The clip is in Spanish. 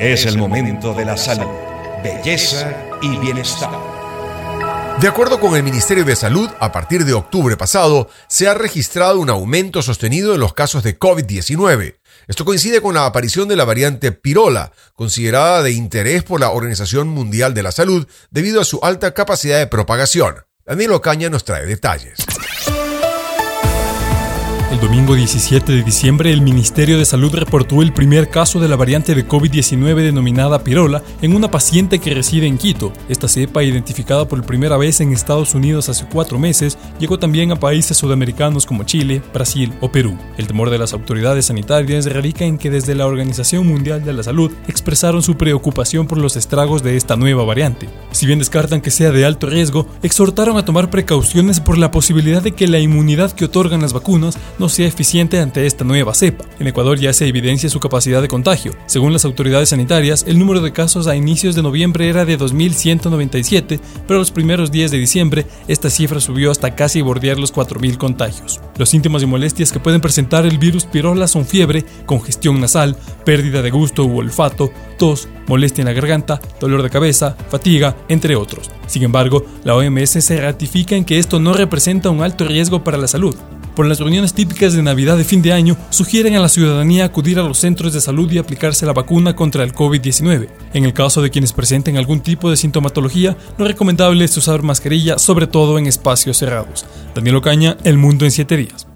Es el momento de la salud, belleza y bienestar. De acuerdo con el Ministerio de Salud, a partir de octubre pasado se ha registrado un aumento sostenido en los casos de COVID-19. Esto coincide con la aparición de la variante Pirola, considerada de interés por la Organización Mundial de la Salud debido a su alta capacidad de propagación. Daniel Ocaña nos trae detalles. El domingo 17 de diciembre, el Ministerio de Salud reportó el primer caso de la variante de COVID-19 denominada pirola en una paciente que reside en Quito. Esta cepa, identificada por primera vez en Estados Unidos hace cuatro meses, llegó también a países sudamericanos como Chile, Brasil o Perú. El temor de las autoridades sanitarias radica en que desde la Organización Mundial de la Salud expresaron su preocupación por los estragos de esta nueva variante. Si bien descartan que sea de alto riesgo, exhortaron a tomar precauciones por la posibilidad de que la inmunidad que otorgan las vacunas no sea eficiente ante esta nueva cepa. En Ecuador ya se evidencia su capacidad de contagio. Según las autoridades sanitarias, el número de casos a inicios de noviembre era de 2.197, pero los primeros días de diciembre esta cifra subió hasta casi bordear los 4.000 contagios. Los síntomas y molestias que pueden presentar el virus pirola son fiebre, congestión nasal, pérdida de gusto u olfato, tos, molestia en la garganta, dolor de cabeza, fatiga, entre otros. Sin embargo, la OMS se ratifica en que esto no representa un alto riesgo para la salud por las reuniones típicas de Navidad de fin de año, sugieren a la ciudadanía acudir a los centros de salud y aplicarse la vacuna contra el COVID-19. En el caso de quienes presenten algún tipo de sintomatología, lo recomendable es usar mascarilla, sobre todo en espacios cerrados. Daniel Ocaña, El Mundo en 7 días.